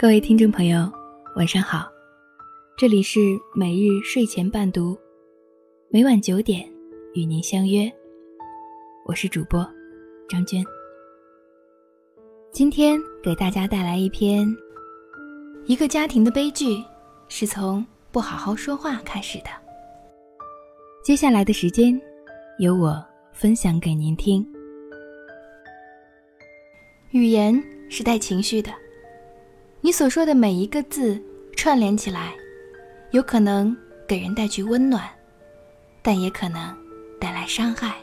各位听众朋友，晚上好，这里是每日睡前伴读，每晚九点与您相约，我是主播张娟。今天给大家带来一篇：一个家庭的悲剧是从不好好说话开始的。接下来的时间，由我分享给您听。语言是带情绪的。你所说的每一个字串联起来，有可能给人带去温暖，但也可能带来伤害。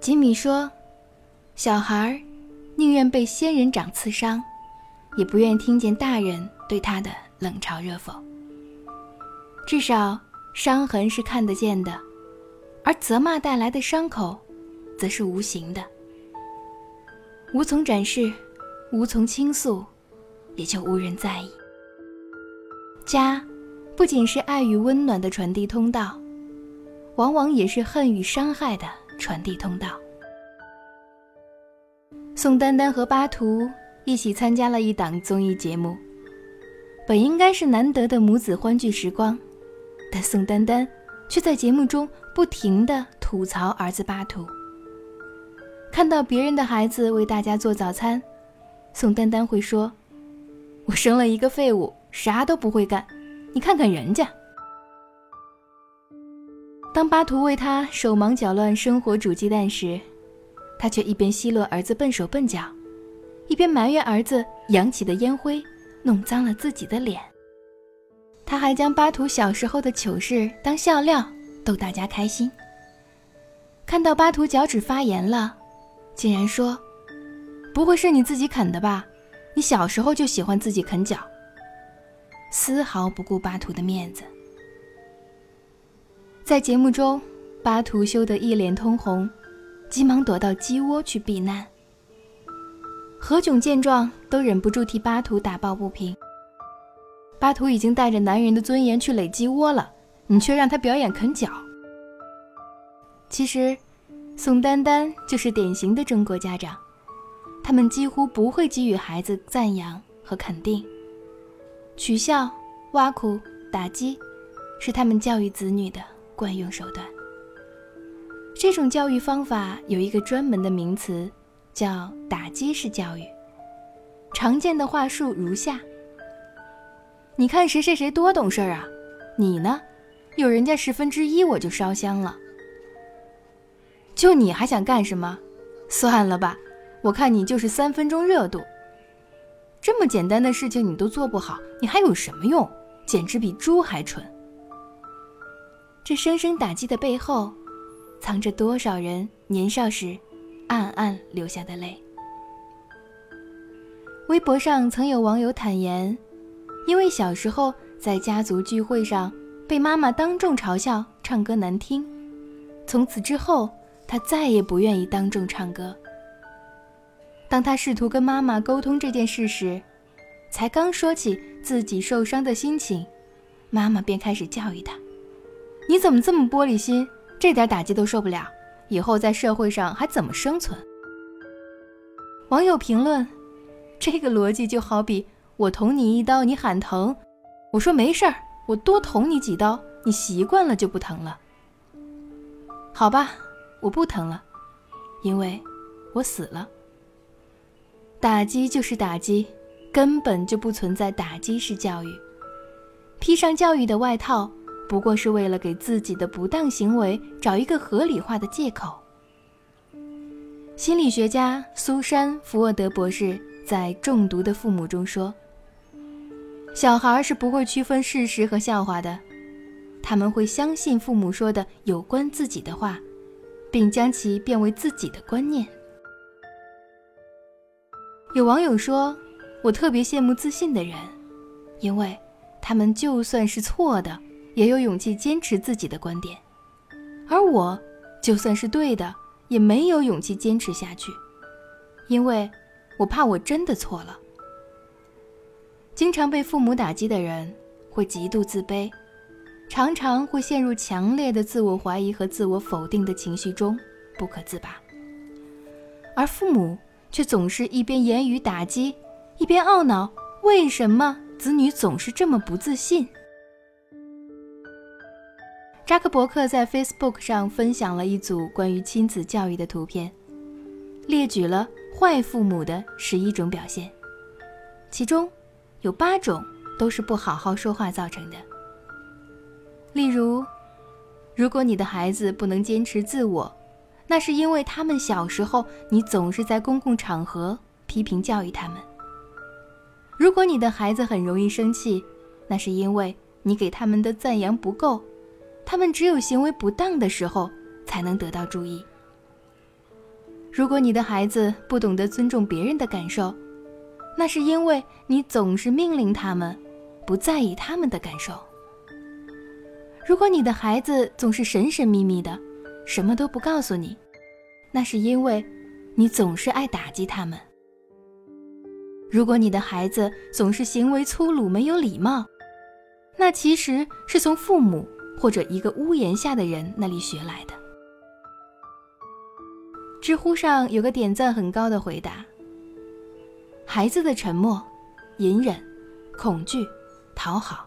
吉米说：“小孩宁愿被仙人掌刺伤，也不愿听见大人对他的冷嘲热讽。至少伤痕是看得见的，而责骂带来的伤口，则是无形的，无从展示。”无从倾诉，也就无人在意。家，不仅是爱与温暖的传递通道，往往也是恨与伤害的传递通道。宋丹丹和巴图一起参加了一档综艺节目，本应该是难得的母子欢聚时光，但宋丹丹却在节目中不停的吐槽儿子巴图。看到别人的孩子为大家做早餐。宋丹丹会说：“我生了一个废物，啥都不会干。你看看人家。”当巴图为他手忙脚乱生火煮鸡蛋时，他却一边奚落儿子笨手笨脚，一边埋怨儿子扬起的烟灰弄脏了自己的脸。他还将巴图小时候的糗事当笑料逗大家开心。看到巴图脚趾发炎了，竟然说。不会是你自己啃的吧？你小时候就喜欢自己啃脚，丝毫不顾巴图的面子。在节目中，巴图羞得一脸通红，急忙躲到鸡窝去避难。何炅见状，都忍不住替巴图打抱不平。巴图已经带着男人的尊严去垒鸡窝了，你却让他表演啃脚。其实，宋丹丹就是典型的中国家长。他们几乎不会给予孩子赞扬和肯定，取笑、挖苦、打击，是他们教育子女的惯用手段。这种教育方法有一个专门的名词，叫“打击式教育”。常见的话术如下：你看谁谁谁多懂事儿啊，你呢，有人家十分之一我就烧香了。就你还想干什么？算了吧。我看你就是三分钟热度，这么简单的事情你都做不好，你还有什么用？简直比猪还蠢！这声声打击的背后，藏着多少人年少时暗暗流下的泪？微博上曾有网友坦言，因为小时候在家族聚会上被妈妈当众嘲笑唱歌难听，从此之后他再也不愿意当众唱歌。当他试图跟妈妈沟通这件事时，才刚说起自己受伤的心情，妈妈便开始教育他：“你怎么这么玻璃心？这点打击都受不了，以后在社会上还怎么生存？”网友评论：“这个逻辑就好比我捅你一刀，你喊疼，我说没事儿，我多捅你几刀，你习惯了就不疼了。好吧，我不疼了，因为我死了。”打击就是打击，根本就不存在打击式教育。披上教育的外套，不过是为了给自己的不当行为找一个合理化的借口。心理学家苏珊·福沃德博士在《中毒的父母》中说：“小孩是不会区分事实和笑话的，他们会相信父母说的有关自己的话，并将其变为自己的观念。”有网友说：“我特别羡慕自信的人，因为他们就算是错的，也有勇气坚持自己的观点；而我，就算是对的，也没有勇气坚持下去，因为我怕我真的错了。”经常被父母打击的人会极度自卑，常常会陷入强烈的自我怀疑和自我否定的情绪中不可自拔，而父母。却总是一边言语打击，一边懊恼为什么子女总是这么不自信。扎克伯克在 Facebook 上分享了一组关于亲子教育的图片，列举了坏父母的十一种表现，其中有八种都是不好好说话造成的。例如，如果你的孩子不能坚持自我，那是因为他们小时候你总是在公共场合批评教育他们；如果你的孩子很容易生气，那是因为你给他们的赞扬不够。他们只有行为不当的时候才能得到注意。如果你的孩子不懂得尊重别人的感受，那是因为你总是命令他们，不在意他们的感受。如果你的孩子总是神神秘秘的，什么都不告诉你，那是因为你总是爱打击他们。如果你的孩子总是行为粗鲁、没有礼貌，那其实是从父母。或者一个屋檐下的人那里学来的。知乎上有个点赞很高的回答：孩子的沉默、隐忍、恐惧、讨好，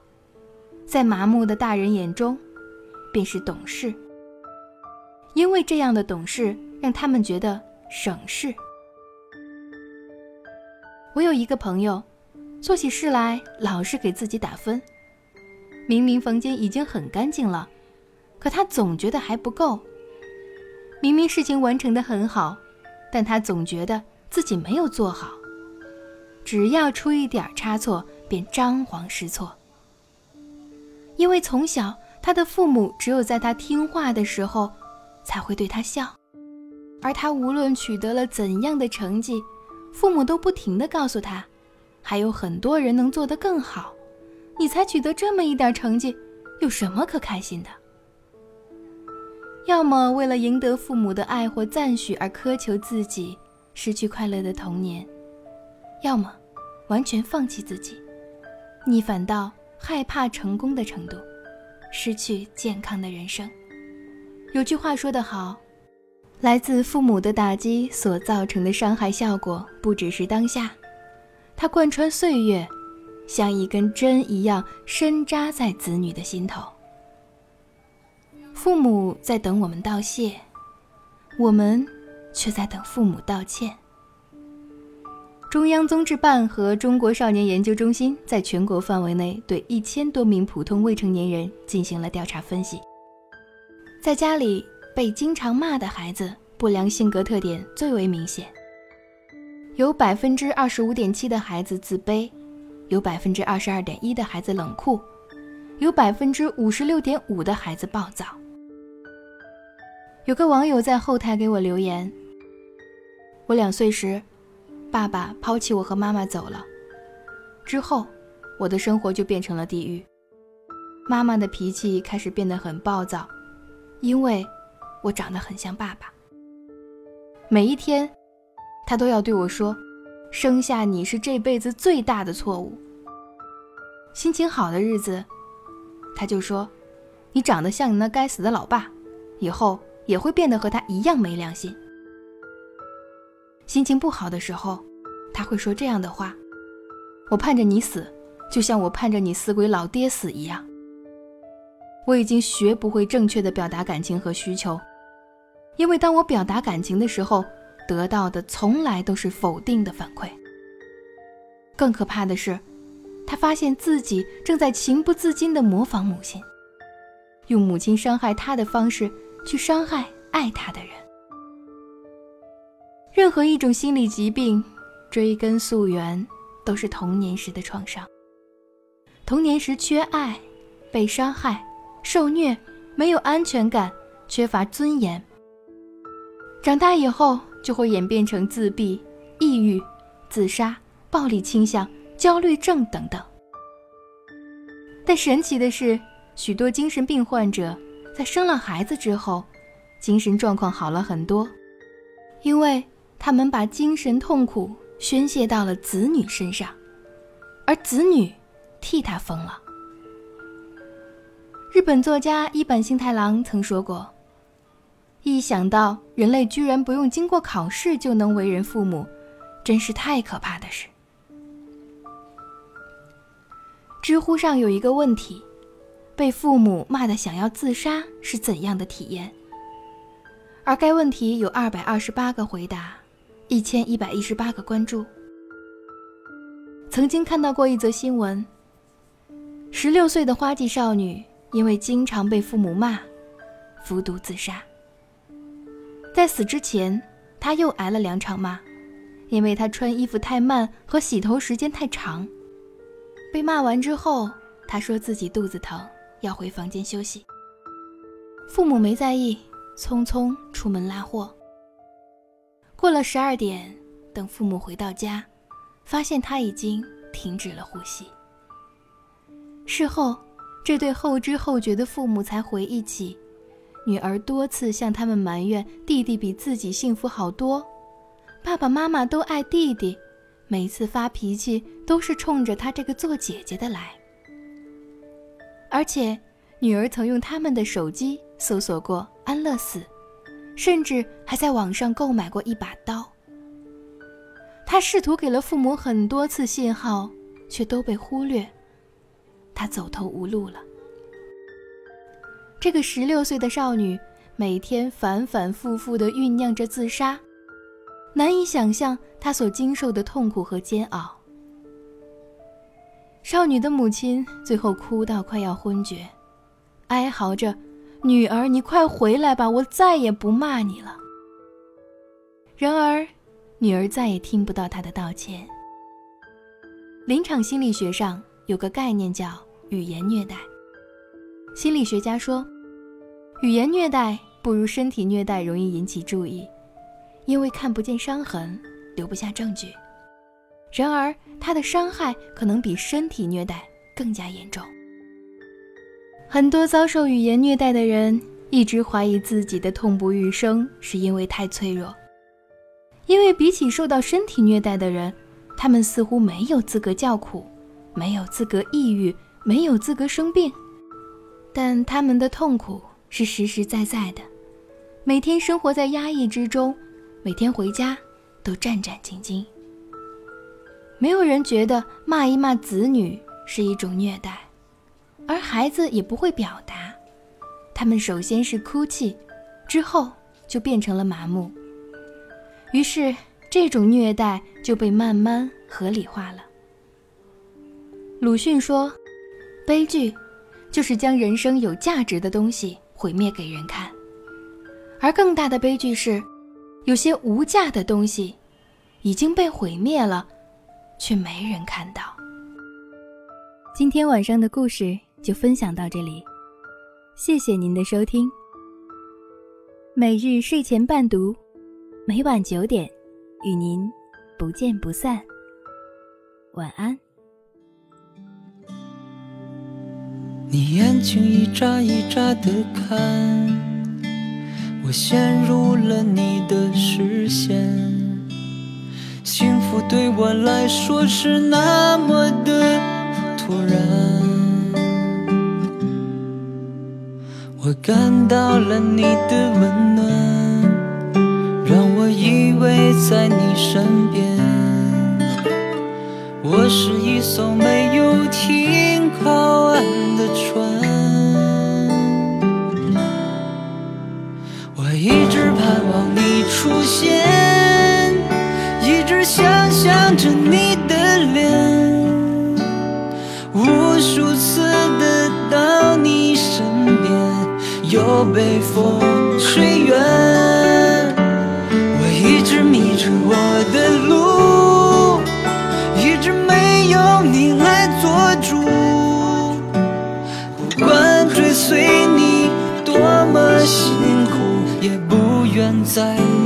在麻木的大人眼中，便是懂事。因为这样的懂事，让他们觉得省事。我有一个朋友，做起事来老是给自己打分。明明房间已经很干净了，可他总觉得还不够。明明事情完成的很好，但他总觉得自己没有做好。只要出一点差错，便张皇失措。因为从小他的父母只有在他听话的时候，才会对他笑，而他无论取得了怎样的成绩，父母都不停地告诉他，还有很多人能做得更好。你才取得这么一点成绩，有什么可开心的？要么为了赢得父母的爱或赞许而苛求自己，失去快乐的童年；要么完全放弃自己，逆反到害怕成功的程度，失去健康的人生。有句话说得好：“来自父母的打击所造成的伤害效果，不只是当下，它贯穿岁月。”像一根针一样深扎在子女的心头。父母在等我们道谢，我们却在等父母道歉。中央综治办和中国少年研究中心在全国范围内对一千多名普通未成年人进行了调查分析，在家里被经常骂的孩子，不良性格特点最为明显，有百分之二十五点七的孩子自卑。有百分之二十二点一的孩子冷酷，有百分之五十六点五的孩子暴躁。有个网友在后台给我留言：“我两岁时，爸爸抛弃我和妈妈走了，之后，我的生活就变成了地狱。妈妈的脾气开始变得很暴躁，因为我长得很像爸爸。每一天，他都要对我说。”生下你是这辈子最大的错误。心情好的日子，他就说：“你长得像你那该死的老爸，以后也会变得和他一样没良心。”心情不好的时候，他会说这样的话：“我盼着你死，就像我盼着你死鬼老爹死一样。”我已经学不会正确的表达感情和需求，因为当我表达感情的时候。得到的从来都是否定的反馈。更可怕的是，他发现自己正在情不自禁地模仿母亲，用母亲伤害他的方式去伤害爱他的人。任何一种心理疾病，追根溯源都是童年时的创伤。童年时缺爱、被伤害、受虐、没有安全感、缺乏尊严。长大以后。就会演变成自闭、抑郁、自杀、暴力倾向、焦虑症等等。但神奇的是，许多精神病患者在生了孩子之后，精神状况好了很多，因为他们把精神痛苦宣泄到了子女身上，而子女替他疯了。日本作家一坂幸太郎曾说过。一想到人类居然不用经过考试就能为人父母，真是太可怕的事。知乎上有一个问题：被父母骂的想要自杀是怎样的体验？而该问题有二百二十八个回答，一千一百一十八个关注。曾经看到过一则新闻：十六岁的花季少女因为经常被父母骂，服毒自杀。在死之前，他又挨了两场骂，因为他穿衣服太慢和洗头时间太长。被骂完之后，他说自己肚子疼，要回房间休息。父母没在意，匆匆出门拉货。过了十二点，等父母回到家。发现他已经停止了呼吸。事后，这对后知后觉的父母才回忆起，女儿多次向他们埋怨弟弟比自己幸福好多，爸爸妈妈都爱弟弟，每次发脾气都是冲着他这个做姐姐的来。而且，女儿曾用他们的手机搜索过安乐死，甚至还在网上购买过一把刀。他试图给了父母很多次信号，却都被忽略。他走投无路了。这个十六岁的少女每天反反复复地酝酿着自杀，难以想象她所经受的痛苦和煎熬。少女的母亲最后哭到快要昏厥，哀嚎着：“女儿，你快回来吧，我再也不骂你了。”然而。女儿再也听不到他的道歉。临场心理学上有个概念叫语言虐待。心理学家说，语言虐待不如身体虐待容易引起注意，因为看不见伤痕，留不下证据。然而，它的伤害可能比身体虐待更加严重。很多遭受语言虐待的人一直怀疑自己的痛不欲生是因为太脆弱。因为比起受到身体虐待的人，他们似乎没有资格叫苦，没有资格抑郁，没有资格生病，但他们的痛苦是实实在在的，每天生活在压抑之中，每天回家都战战兢兢。没有人觉得骂一骂子女是一种虐待，而孩子也不会表达，他们首先是哭泣，之后就变成了麻木。于是，这种虐待就被慢慢合理化了。鲁迅说：“悲剧，就是将人生有价值的东西毁灭给人看；而更大的悲剧是，有些无价的东西已经被毁灭了，却没人看到。”今天晚上的故事就分享到这里，谢谢您的收听。每日睡前伴读。每晚九点，与您不见不散。晚安。你眼睛一眨一眨的看，我陷入了你的视线。幸福对我来说是那么的突然，我感到了你的温暖。让我依偎在你身边，我是一艘没有停靠岸的船。我一直盼望你出现，一直想象着你的脸，无数次的到你身边，又被风吹远。我一直迷着我的路在。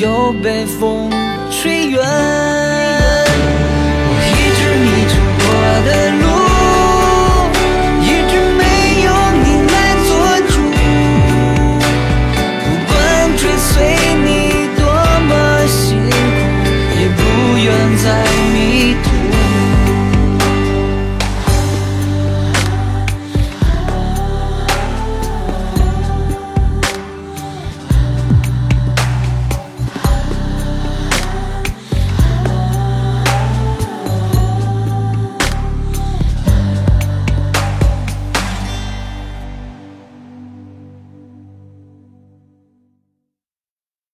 又被风吹远。我一直迷着我的